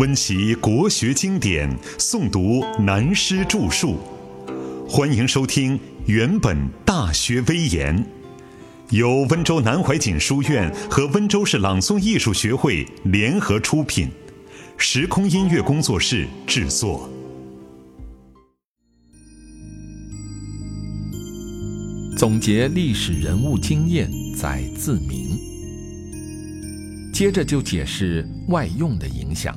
温习国学经典，诵读南师著述。欢迎收听《原本大学威严》，由温州南怀瑾书院和温州市朗诵艺术学会联合出品，时空音乐工作室制作。总结历史人物经验，在自明。接着就解释外用的影响。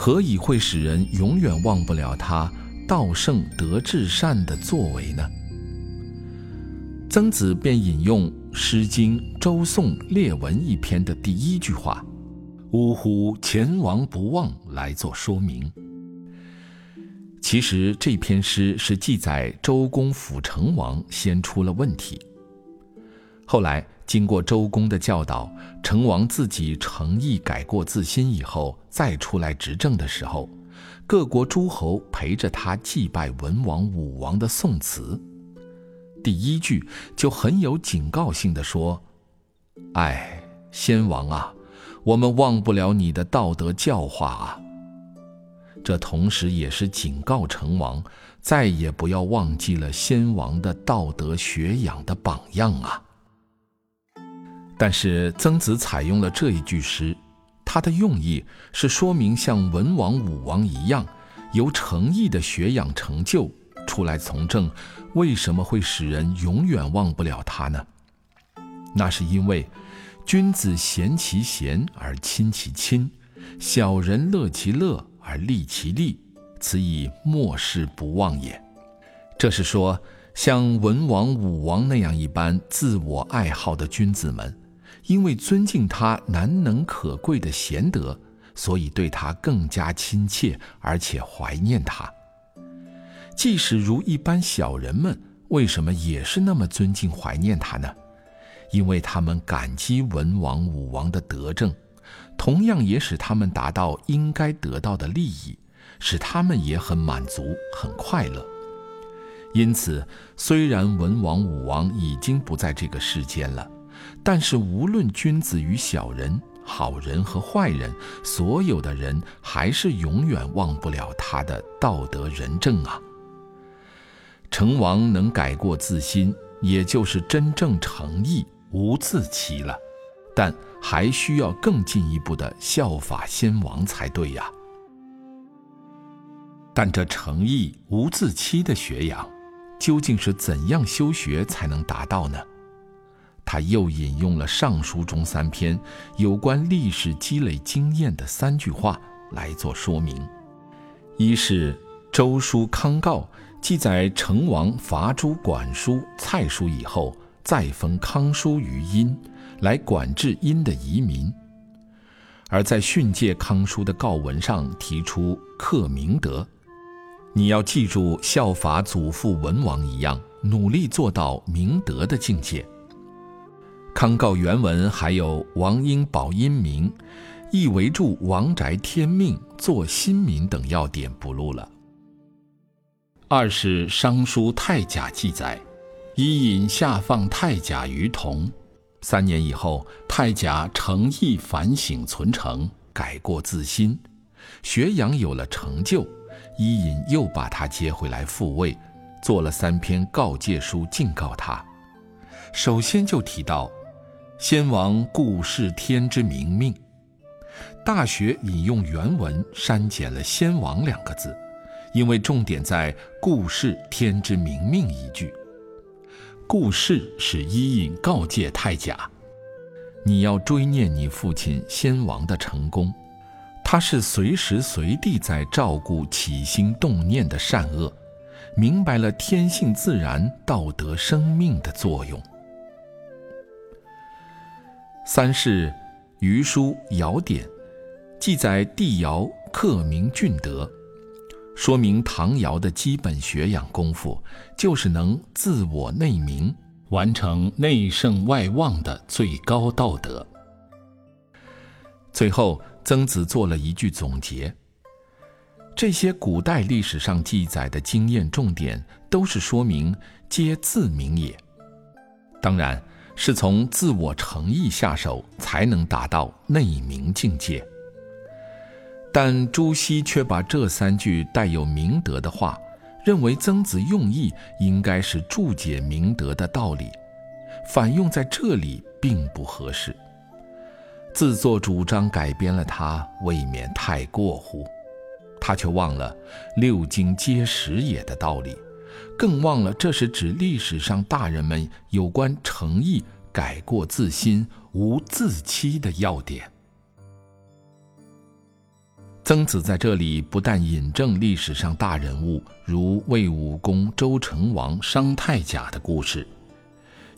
何以会使人永远忘不了他道圣德至善的作为呢？曾子便引用《诗经·周颂·列文》一篇的第一句话：“呜呼，前王不忘”来做说明。其实这篇诗是记载周公辅成王先出了问题，后来。经过周公的教导，成王自己诚意改过自新以后，再出来执政的时候，各国诸侯陪着他祭拜文王、武王的宋词，第一句就很有警告性的说：“哎，先王啊，我们忘不了你的道德教化啊。”这同时也是警告成王，再也不要忘记了先王的道德学养的榜样啊。但是曾子采用了这一句诗，他的用意是说明像文王、武王一样由诚意的学养成就出来从政，为什么会使人永远忘不了他呢？那是因为君子贤其贤而亲其亲，小人乐其乐而利其利，此以莫世不忘也。这是说，像文王、武王那样一般自我爱好的君子们。因为尊敬他难能可贵的贤德，所以对他更加亲切，而且怀念他。即使如一般小人们，为什么也是那么尊敬怀念他呢？因为他们感激文王武王的德政，同样也使他们达到应该得到的利益，使他们也很满足、很快乐。因此，虽然文王武王已经不在这个世间了。但是，无论君子与小人、好人和坏人，所有的人还是永远忘不了他的道德仁政啊。成王能改过自新，也就是真正诚意无自欺了，但还需要更进一步的效法先王才对呀。但这诚意无自欺的学养，究竟是怎样修学才能达到呢？他又引用了《尚书》中三篇有关历史积累经验的三句话来做说明：一是《周书·康诰》记载成王伐诛管叔、蔡叔以后，再封康叔于殷，来管制殷的移民；而在训诫康叔的告文上提出克明德，你要记住效法祖父文王一样，努力做到明德的境界。康诰原文还有“王应保阴民，亦围住王宅天命，做新民”等要点不录了。二是《商书·太甲》记载，伊尹下放太甲于同，三年以后，太甲诚意反省存诚，改过自新，学养有了成就，伊尹又把他接回来复位，做了三篇告诫书敬告他。首先就提到。先王故视天之明命，《大学》引用原文删减了“先王”两个字，因为重点在“故视天之明命”一句。故事是伊尹告诫太甲：“你要追念你父亲先王的成功，他是随时随地在照顾起心动念的善恶，明白了天性自然、道德生命的作用。”三是《虞书·尧典》，记载帝尧克明俊德，说明唐尧的基本学养功夫就是能自我内明，完成内圣外望的最高道德。最后，曾子做了一句总结：这些古代历史上记载的经验重点，都是说明皆自明也。当然。是从自我诚意下手，才能达到内明境界。但朱熹却把这三句带有明德的话，认为曾子用意应该是注解明德的道理，反用在这里并不合适。自作主张改编了它，未免太过乎。他却忘了“六经皆实也”的道理，更忘了这是指历史上大人们有关诚意、改过自新、无自欺的要点。曾子在这里不但引证历史上大人物，如魏武公、周成王、商太甲的故事，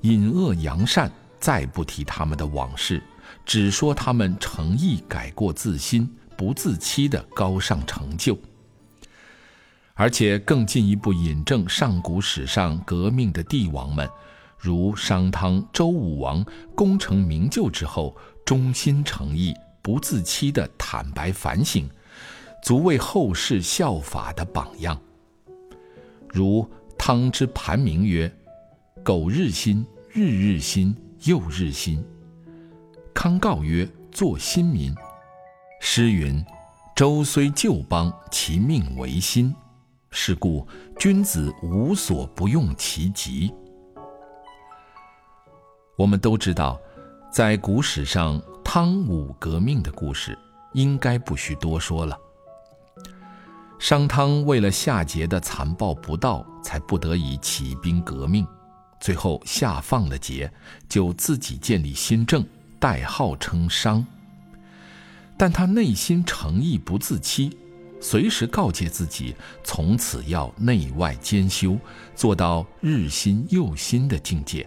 隐恶扬善，再不提他们的往事，只说他们诚意改过自新。不自欺的高尚成就，而且更进一步引证上古史上革命的帝王们，如商汤、周武王功成名就之后，忠心诚意、不自欺的坦白反省，足为后世效法的榜样。如汤之盘铭曰：“苟日新，日日新，又日新。”康诰曰：“作新民。”诗云：“周虽旧邦，其命维新。是故君子无所不用其极。”我们都知道，在古史上汤武革命的故事，应该不需多说了。商汤为了夏桀的残暴不道，才不得已起兵革命，最后下放了桀，就自己建立新政，代号称商。但他内心诚意不自欺，随时告诫自己，从此要内外兼修，做到日新又新的境界。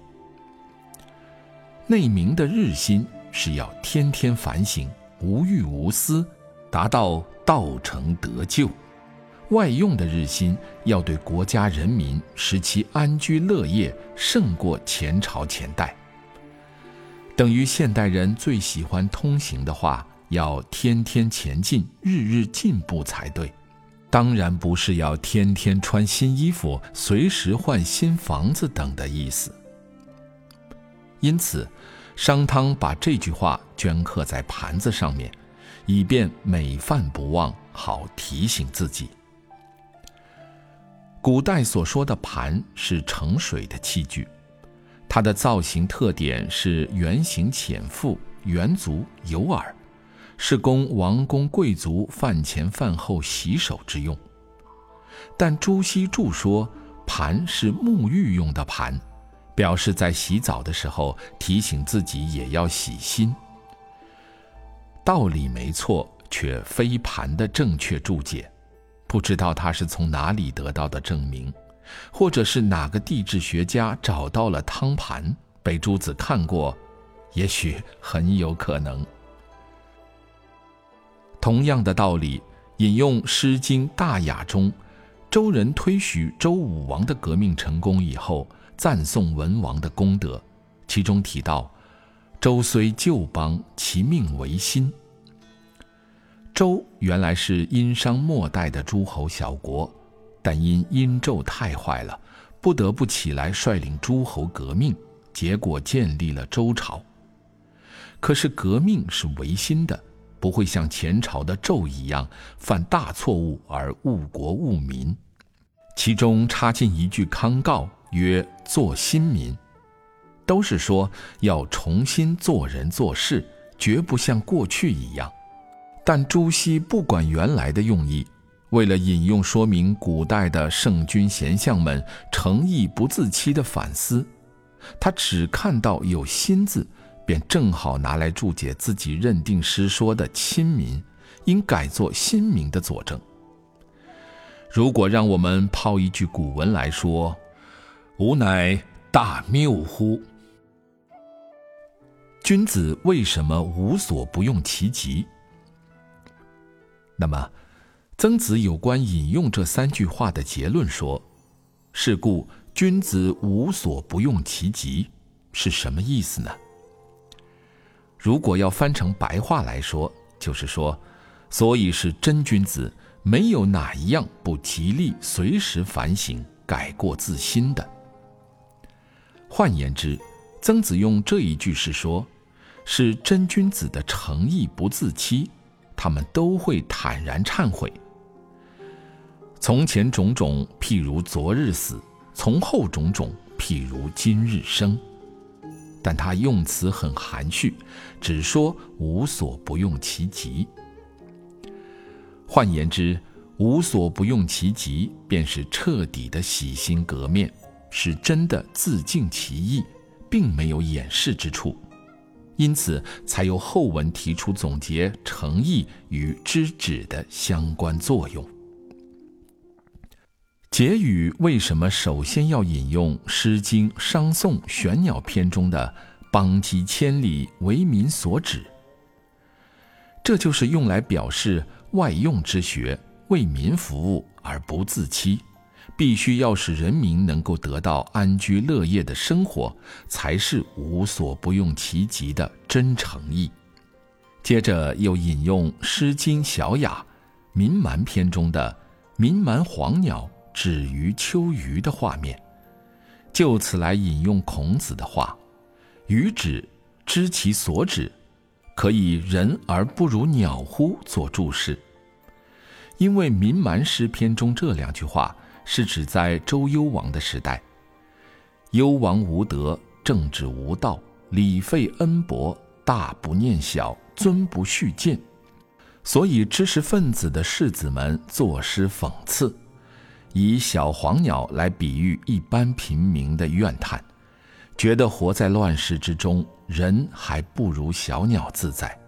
内明的日新是要天天反省，无欲无私，达到道成得救；外用的日新要对国家人民使其安居乐业，胜过前朝前代。等于现代人最喜欢通行的话。要天天前进，日日进步才对。当然不是要天天穿新衣服、随时换新房子等的意思。因此，商汤把这句话镌刻在盘子上面，以便每饭不忘，好提醒自己。古代所说的盘是盛水的器具，它的造型特点是圆形浅腹、圆足、有耳。是供王公贵族饭前饭后洗手之用，但朱熹注说盘是沐浴用的盘，表示在洗澡的时候提醒自己也要洗心。道理没错，却非盘的正确注解，不知道他是从哪里得到的证明，或者是哪个地质学家找到了汤盘被朱子看过，也许很有可能。同样的道理，引用《诗经·大雅》中，周人推许周武王的革命成功以后，赞颂文王的功德，其中提到：“周虽旧邦，其命维新。”周原来是殷商末代的诸侯小国，但因殷纣太坏了，不得不起来率领诸侯革命，结果建立了周朝。可是革命是维新的。不会像前朝的纣一样犯大错误而误国误民，其中插进一句康告，曰：“做新民”，都是说要重新做人做事，绝不像过去一样。但朱熹不管原来的用意，为了引用说明古代的圣君贤相们诚意不自欺的反思，他只看到有“新”字。便正好拿来注解自己认定诗说的“亲民”应改作“新民”的佐证。如果让我们抛一句古文来说，“吾乃大谬乎？”君子为什么无所不用其极？那么，曾子有关引用这三句话的结论说：“是故君子无所不用其极”，是什么意思呢？如果要翻成白话来说，就是说，所以是真君子，没有哪一样不极力随时反省、改过自新的。换言之，曾子用这一句是说，是真君子的诚意不自欺，他们都会坦然忏悔。从前种种，譬如昨日死；从后种种，譬如今日生。但他用词很含蓄，只说无所不用其极。换言之，无所不用其极，便是彻底的洗心革面，是真的自尽其意，并没有掩饰之处。因此，才有后文提出总结诚意与知止的相关作用。结语为什么首先要引用《诗经·商颂·玄鸟篇》中的“邦畿千里，为民所指”？这就是用来表示外用之学为民服务而不自欺，必须要使人民能够得到安居乐业的生活，才是无所不用其极的真诚意。接着又引用《诗经·小雅·民蛮篇》中的“民蛮黄鸟”。止于秋鱼的画面，就此来引用孔子的话：“予止，知其所止，可以人而不如鸟乎？”做注释。因为《民蛮诗篇》中这两句话是指在周幽王的时代，幽王无德，政治无道，礼废恩薄，大不念小，尊不恤贱，所以知识分子的士子们作诗讽刺。以小黄鸟来比喻一般平民的怨叹，觉得活在乱世之中，人还不如小鸟自在。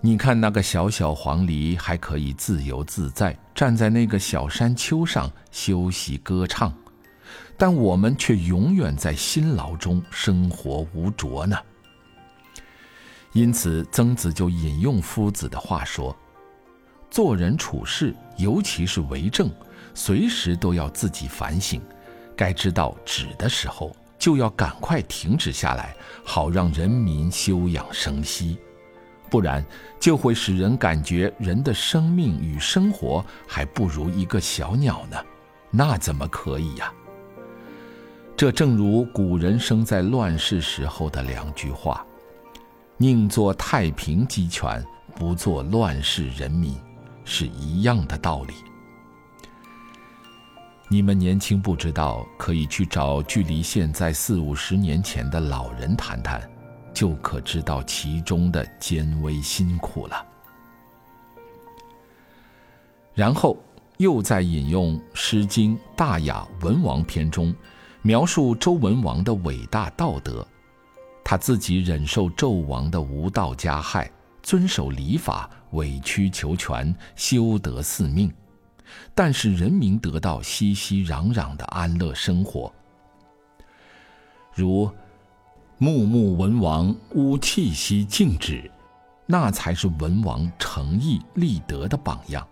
你看那个小小黄鹂还可以自由自在站在那个小山丘上休息歌唱，但我们却永远在辛劳中生活无着呢。因此，曾子就引用夫子的话说。做人处事，尤其是为政，随时都要自己反省，该知道止的时候，就要赶快停止下来，好让人民休养生息，不然就会使人感觉人的生命与生活还不如一个小鸟呢，那怎么可以呀？这正如古人生在乱世时候的两句话：“宁做太平鸡犬，不做乱世人民。”是一样的道理。你们年轻不知道，可以去找距离现在四五十年前的老人谈谈，就可知道其中的艰危辛苦了。然后又在引用《诗经·大雅·文王篇》中，描述周文王的伟大道德，他自己忍受纣王的无道加害。遵守礼法，委曲求全，修德嗣命，但是人民得到熙熙攘攘的安乐生活。如穆穆文王乌气息静止，那才是文王诚意立德的榜样。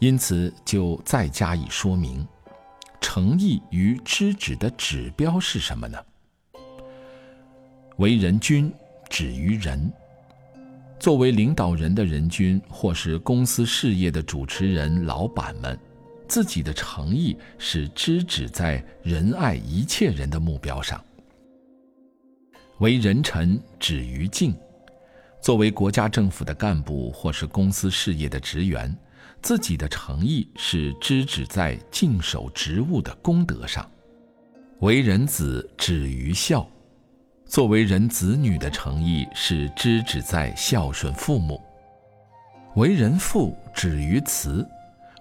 因此，就再加以说明：诚意与知止的指标是什么呢？为人君，止于仁。作为领导人的人君，或是公司事业的主持人、老板们，自己的诚意是知止在仁爱一切人的目标上。为人臣，止于敬。作为国家政府的干部或是公司事业的职员，自己的诚意是知止在敬守职务的功德上。为人子，止于孝。作为人子女的诚意是知止在孝顺父母；为人父止于慈；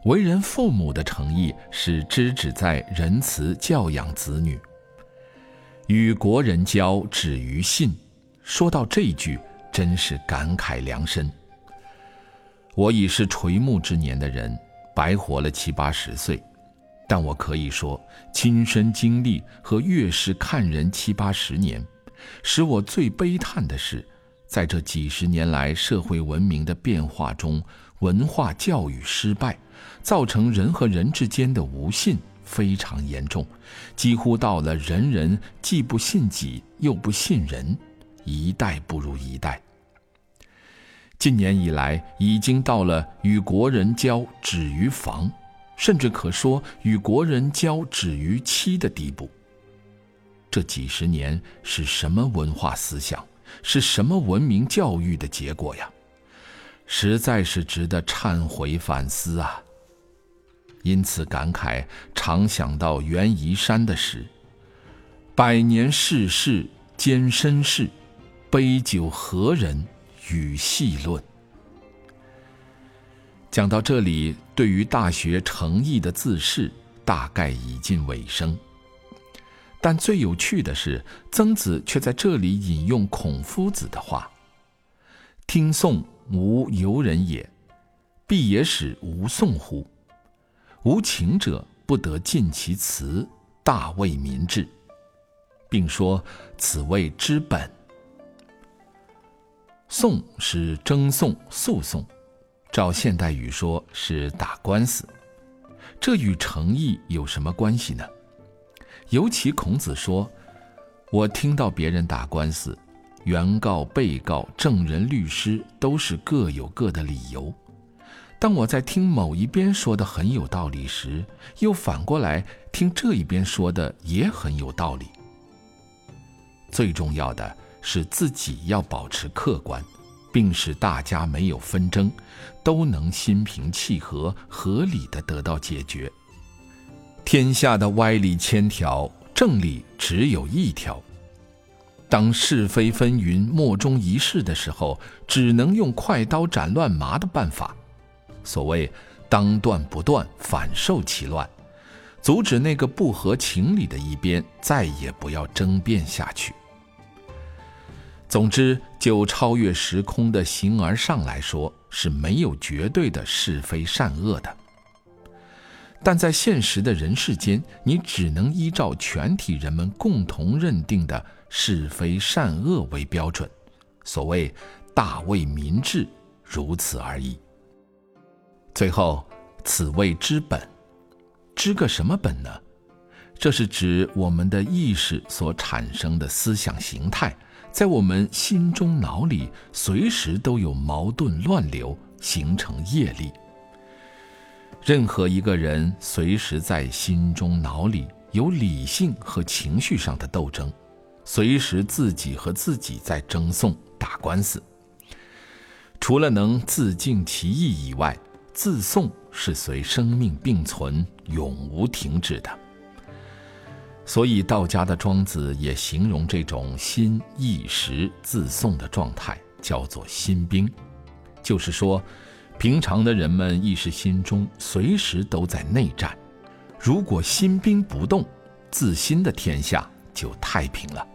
为人父母的诚意是知止在仁慈教养子女；与国人交止于信。说到这句，真是感慨良深。我已是垂暮之年的人，白活了七八十岁，但我可以说，亲身经历和阅视看人七八十年。使我最悲叹的是，在这几十年来社会文明的变化中，文化教育失败，造成人和人之间的无信非常严重，几乎到了人人既不信己又不信人，一代不如一代。近年以来，已经到了与国人交止于防，甚至可说与国人交止于欺的地步。这几十年是什么文化思想，是什么文明教育的结果呀？实在是值得忏悔反思啊。因此感慨，常想到袁夷山的诗：“百年世事艰深事，杯酒何人与细论。”讲到这里，对于《大学》诚意的自视，大概已近尾声。但最有趣的是，曾子却在这里引用孔夫子的话：“听讼无由人也，必也使无讼乎？无情者不得尽其辞，大为民治。”并说：“此谓之本。”讼是争讼、诉讼，照现代语说是打官司。这与诚意有什么关系呢？尤其孔子说：“我听到别人打官司，原告、被告、证人、律师都是各有各的理由。当我在听某一边说的很有道理时，又反过来听这一边说的也很有道理。最重要的是自己要保持客观，并使大家没有纷争，都能心平气和、合理的得到解决。”天下的歪理千条，正理只有一条。当是非纷纭、莫衷一是的时候，只能用快刀斩乱麻的办法。所谓“当断不断，反受其乱”，阻止那个不合情理的一边再也不要争辩下去。总之，就超越时空的形而上来说，是没有绝对的是非善恶的。但在现实的人世间，你只能依照全体人们共同认定的是非善恶为标准，所谓“大为民治”，如此而已。最后，此谓知本，知个什么本呢？这是指我们的意识所产生的思想形态，在我们心中脑里随时都有矛盾乱流，形成业力。任何一个人随时在心中、脑里有理性和情绪上的斗争，随时自己和自己在争讼、打官司。除了能自尽其意以外，自讼是随生命并存、永无停止的。所以，道家的庄子也形容这种心意识自讼的状态，叫做“心兵”，就是说。平常的人们意识心中随时都在内战，如果心兵不动，自心的天下就太平了。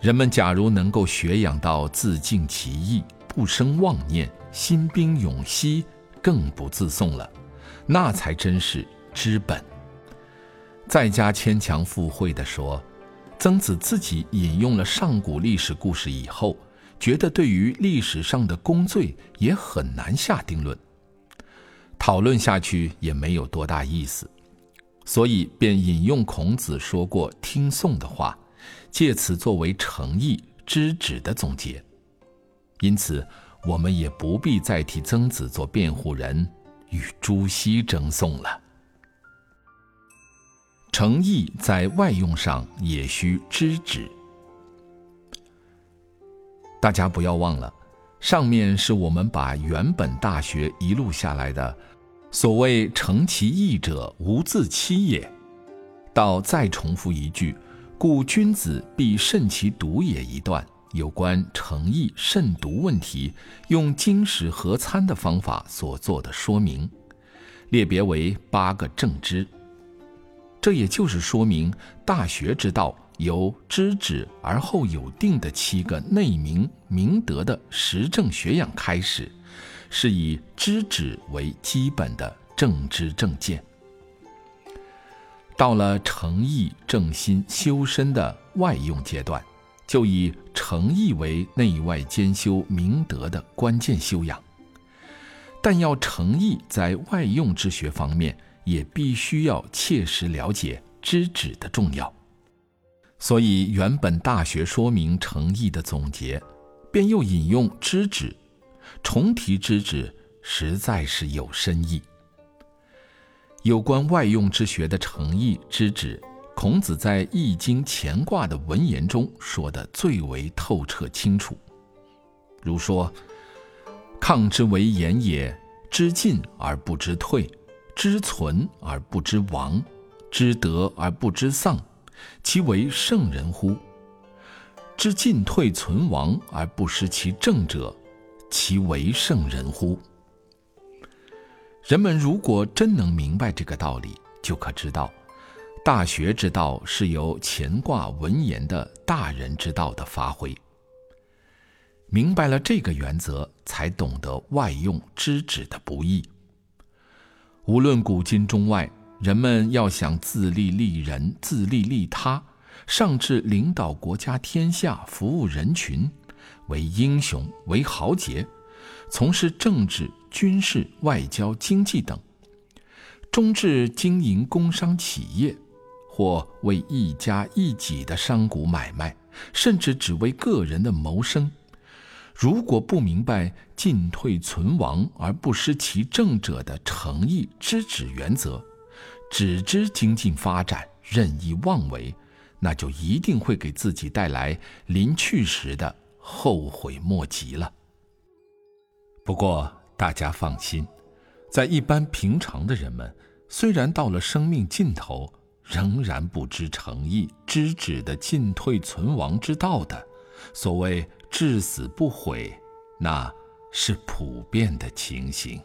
人们假如能够学养到自净其意，不生妄念，心兵永息，更不自讼了，那才真是知本。再加牵强附会的说，曾子自己引用了上古历史故事以后。觉得对于历史上的功罪也很难下定论，讨论下去也没有多大意思，所以便引用孔子说过听讼的话，借此作为诚意知止的总结。因此，我们也不必再替曾子做辩护人，与朱熹争讼了。诚意在外用上也需知止。大家不要忘了，上面是我们把原本《大学》一路下来的，所谓“诚其意者，无自欺也”。到再重复一句，“故君子必慎其独也”一段有关诚意慎独问题，用经史合参的方法所做的说明，列别为八个正知。这也就是说明《大学》之道。由知止而后有定的七个内明明德的实证学养开始，是以知止为基本的正知正见。到了诚意正心修身的外用阶段，就以诚意为内外兼修明德的关键修养。但要诚意在外用之学方面，也必须要切实了解知止的重要。所以，原本《大学》说明诚意的总结，便又引用知止，重提知止，实在是有深意。有关外用之学的诚意知止，孔子在《易经》乾卦的文言中说得最为透彻清楚。如说：“抗之为言也，知进而不知退，知存而不知亡，知得而不知丧，其为圣人乎？知进退存亡而不失其正者，其为圣人乎？人们如果真能明白这个道理，就可知道，大学之道是由乾卦文言的大人之道的发挥。明白了这个原则，才懂得外用知止的不易。无论古今中外，人们要想自立立人、自立立他，上至领导国家天下、服务人群，为英雄、为豪杰，从事政治。军事、外交、经济等，中至经营工商企业，或为一家一己的商贾买卖，甚至只为个人的谋生，如果不明白进退存亡而不失其正者的诚意知止原则，只知精进发展、任意妄为，那就一定会给自己带来临去时的后悔莫及了。不过，大家放心，在一般平常的人们，虽然到了生命尽头，仍然不知诚意、知止的进退存亡之道的，所谓至死不悔，那是普遍的情形。